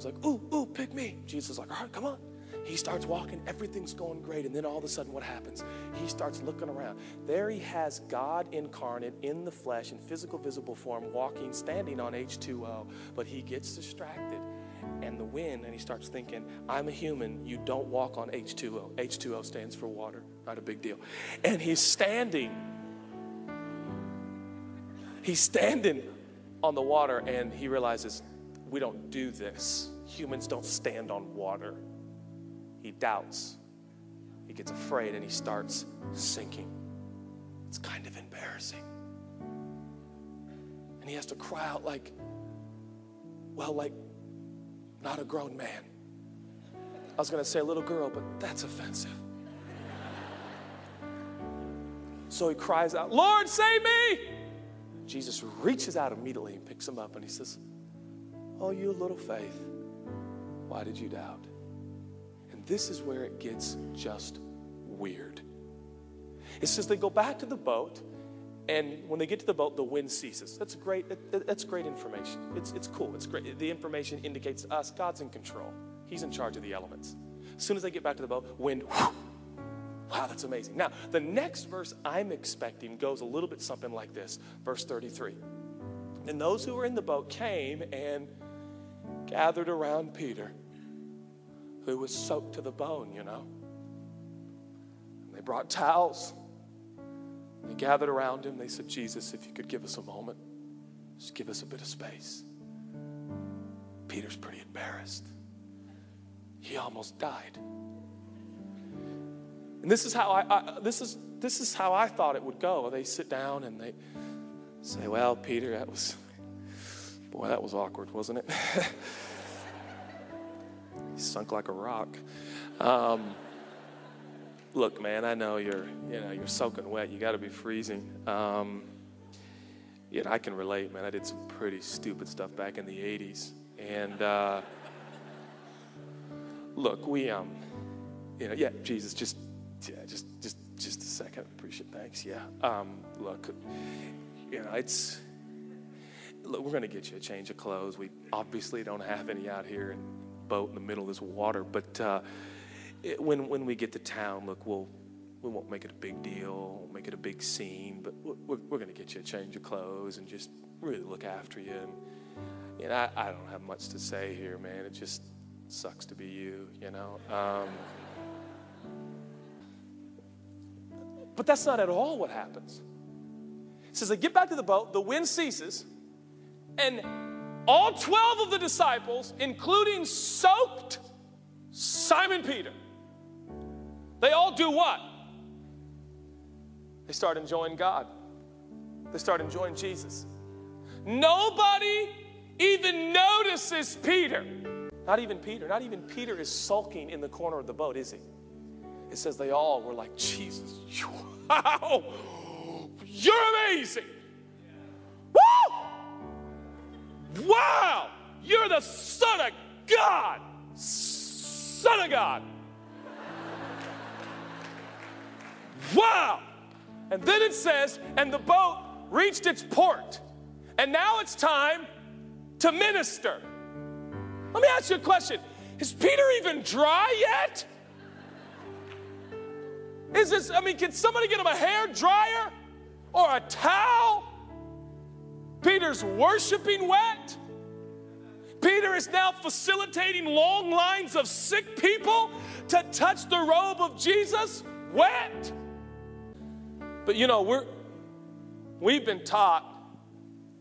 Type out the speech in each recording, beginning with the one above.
Peter's like, ooh, ooh, pick me. Jesus is like, all right, come on. He starts walking, everything's going great. And then all of a sudden, what happens? He starts looking around. There he has God incarnate in the flesh, in physical, visible form, walking, standing on H2O. But he gets distracted and the wind, and he starts thinking, I'm a human. You don't walk on H2O. H2O stands for water, not a big deal. And he's standing. He's standing on the water, and he realizes, we don't do this. Humans don't stand on water. He doubts. He gets afraid and he starts sinking. It's kind of embarrassing. And he has to cry out, like, well, like, not a grown man. I was going to say a little girl, but that's offensive. So he cries out, Lord, save me! Jesus reaches out immediately and picks him up and he says, Oh, you little faith, why did you doubt? And this is where it gets just weird. It says they go back to the boat, and when they get to the boat, the wind ceases. That's great. That's great information. It's, it's cool. It's great. The information indicates to us God's in control. He's in charge of the elements. As soon as they get back to the boat, wind. Wow, that's amazing. Now, the next verse I'm expecting goes a little bit something like this. Verse 33. And those who were in the boat came and gathered around Peter, who was soaked to the bone, you know. And they brought towels. They gathered around him. They said, Jesus, if you could give us a moment, just give us a bit of space. Peter's pretty embarrassed. He almost died. And this is how I, I this is this is how I thought it would go. They sit down and they say, Well, Peter, that was Boy, that was awkward, wasn't it? he sunk like a rock. Um, look, man, I know you're, you know, you're soaking wet. You got to be freezing. Um, yet I can relate, man. I did some pretty stupid stuff back in the '80s, and uh, look, we, um, you know, yeah, Jesus, just, yeah, just, just, just a second. Appreciate, thanks. Yeah. Um, look, you know, it's look, we're going to get you a change of clothes. We obviously don't have any out here in boat in the middle of this water, but uh, it, when when we get to town, look, we'll we won't make it a big deal, make it a big scene, but we're, we're going to get you a change of clothes and just really look after you. And, and I, I don't have much to say here, man. It just sucks to be you, you know. Um, but that's not at all what happens. It says they get back to the boat, the wind ceases, and all 12 of the disciples, including soaked Simon Peter, they all do what? They start enjoying God. They start enjoying Jesus. Nobody even notices Peter. Not even Peter. Not even Peter is sulking in the corner of the boat, is he? It says they all were like, Jesus, wow, you're amazing. Wow, you're the Son of God. Son of God. Wow. And then it says, and the boat reached its port. And now it's time to minister. Let me ask you a question Is Peter even dry yet? Is this, I mean, can somebody get him a hair dryer or a towel? Peter's worshiping wet. Peter is now facilitating long lines of sick people to touch the robe of Jesus wet. But you know, we're we've been taught,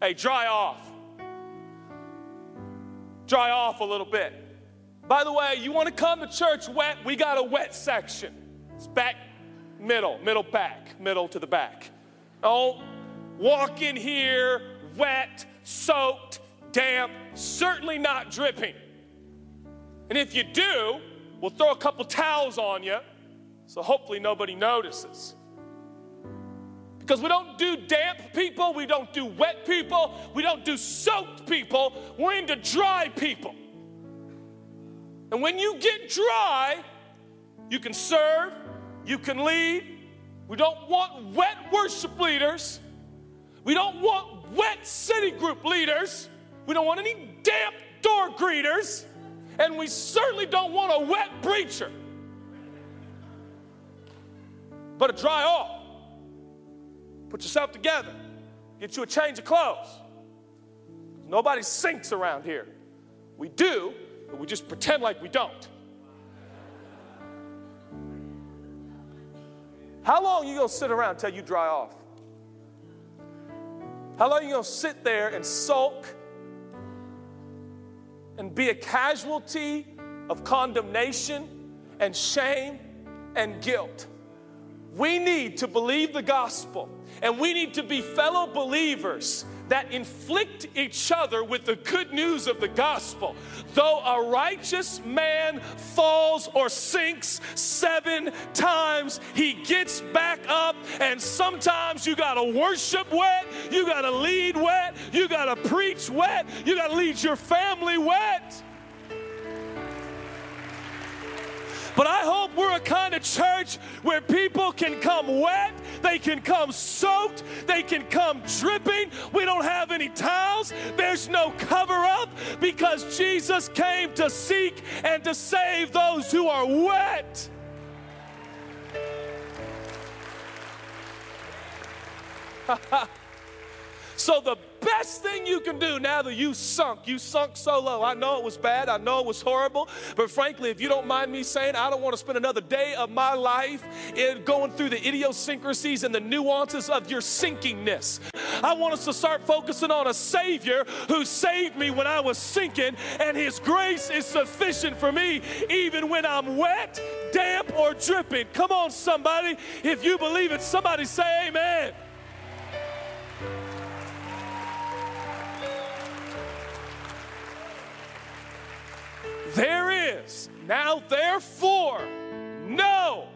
hey, dry off. Dry off a little bit. By the way, you want to come to church wet? We got a wet section. It's back, middle, middle back, middle to the back. Oh, walk in here wet, soaked, damp, certainly not dripping. And if you do, we'll throw a couple towels on you so hopefully nobody notices. Because we don't do damp people, we don't do wet people, we don't do soaked people, we're into dry people. And when you get dry, you can serve, you can lead. We don't want wet worship leaders. We don't want wet city group leaders. We don't want any damp door greeters. And we certainly don't want a wet preacher. But a dry off. Put yourself together. Get you a change of clothes. Nobody sinks around here. We do, but we just pretend like we don't. How long you gonna sit around until you dry off? How long you gonna sit there and sulk and be a casualty of condemnation and shame and guilt? We need to believe the gospel and we need to be fellow believers that inflict each other with the good news of the gospel. Though a righteous man falls or sinks seven times, he gets back up, and sometimes you gotta worship wet, you gotta lead wet, you gotta preach wet, you gotta lead your family wet. But I hope we're a kind of church where people can come wet, they can come soaked, they can come dripping. We don't have any towels, there's no cover up because Jesus came to seek and to save those who are wet. so the best thing you can do now that you sunk, you sunk so low. I know it was bad, I know it was horrible, but frankly, if you don't mind me saying, I don't want to spend another day of my life in going through the idiosyncrasies and the nuances of your sinkingness. I want us to start focusing on a Savior who saved me when I was sinking, and His grace is sufficient for me even when I'm wet, damp, or dripping. Come on, somebody. If you believe it, somebody say amen. There is now, therefore, no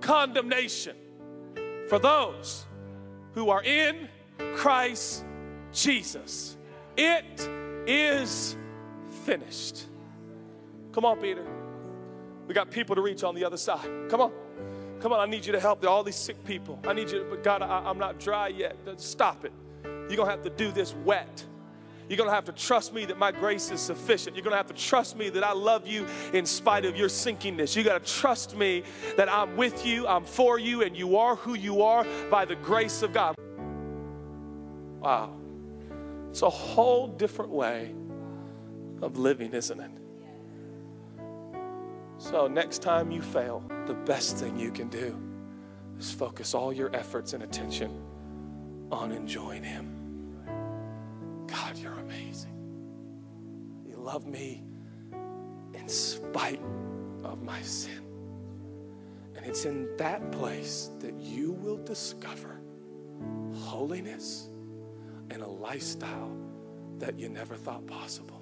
condemnation for those who are in Christ Jesus. It is finished. Come on, Peter. We got people to reach on the other side. Come on. Come on, I need you to help all these sick people. I need you but God, I, I, am not dry yet. Stop it. You're going to have to do this wet. You're going to have to trust me that my grace is sufficient. You're going to have to trust me that I love you in spite of your sinkingness. You got to trust me that I'm with you, I'm for you, and you are who you are by the grace of God. Wow. It's a whole different way of living, isn't it? So, next time you fail, the best thing you can do is focus all your efforts and attention on enjoying Him. God, you're amazing. You love me in spite of my sin. And it's in that place that you will discover holiness and a lifestyle that you never thought possible.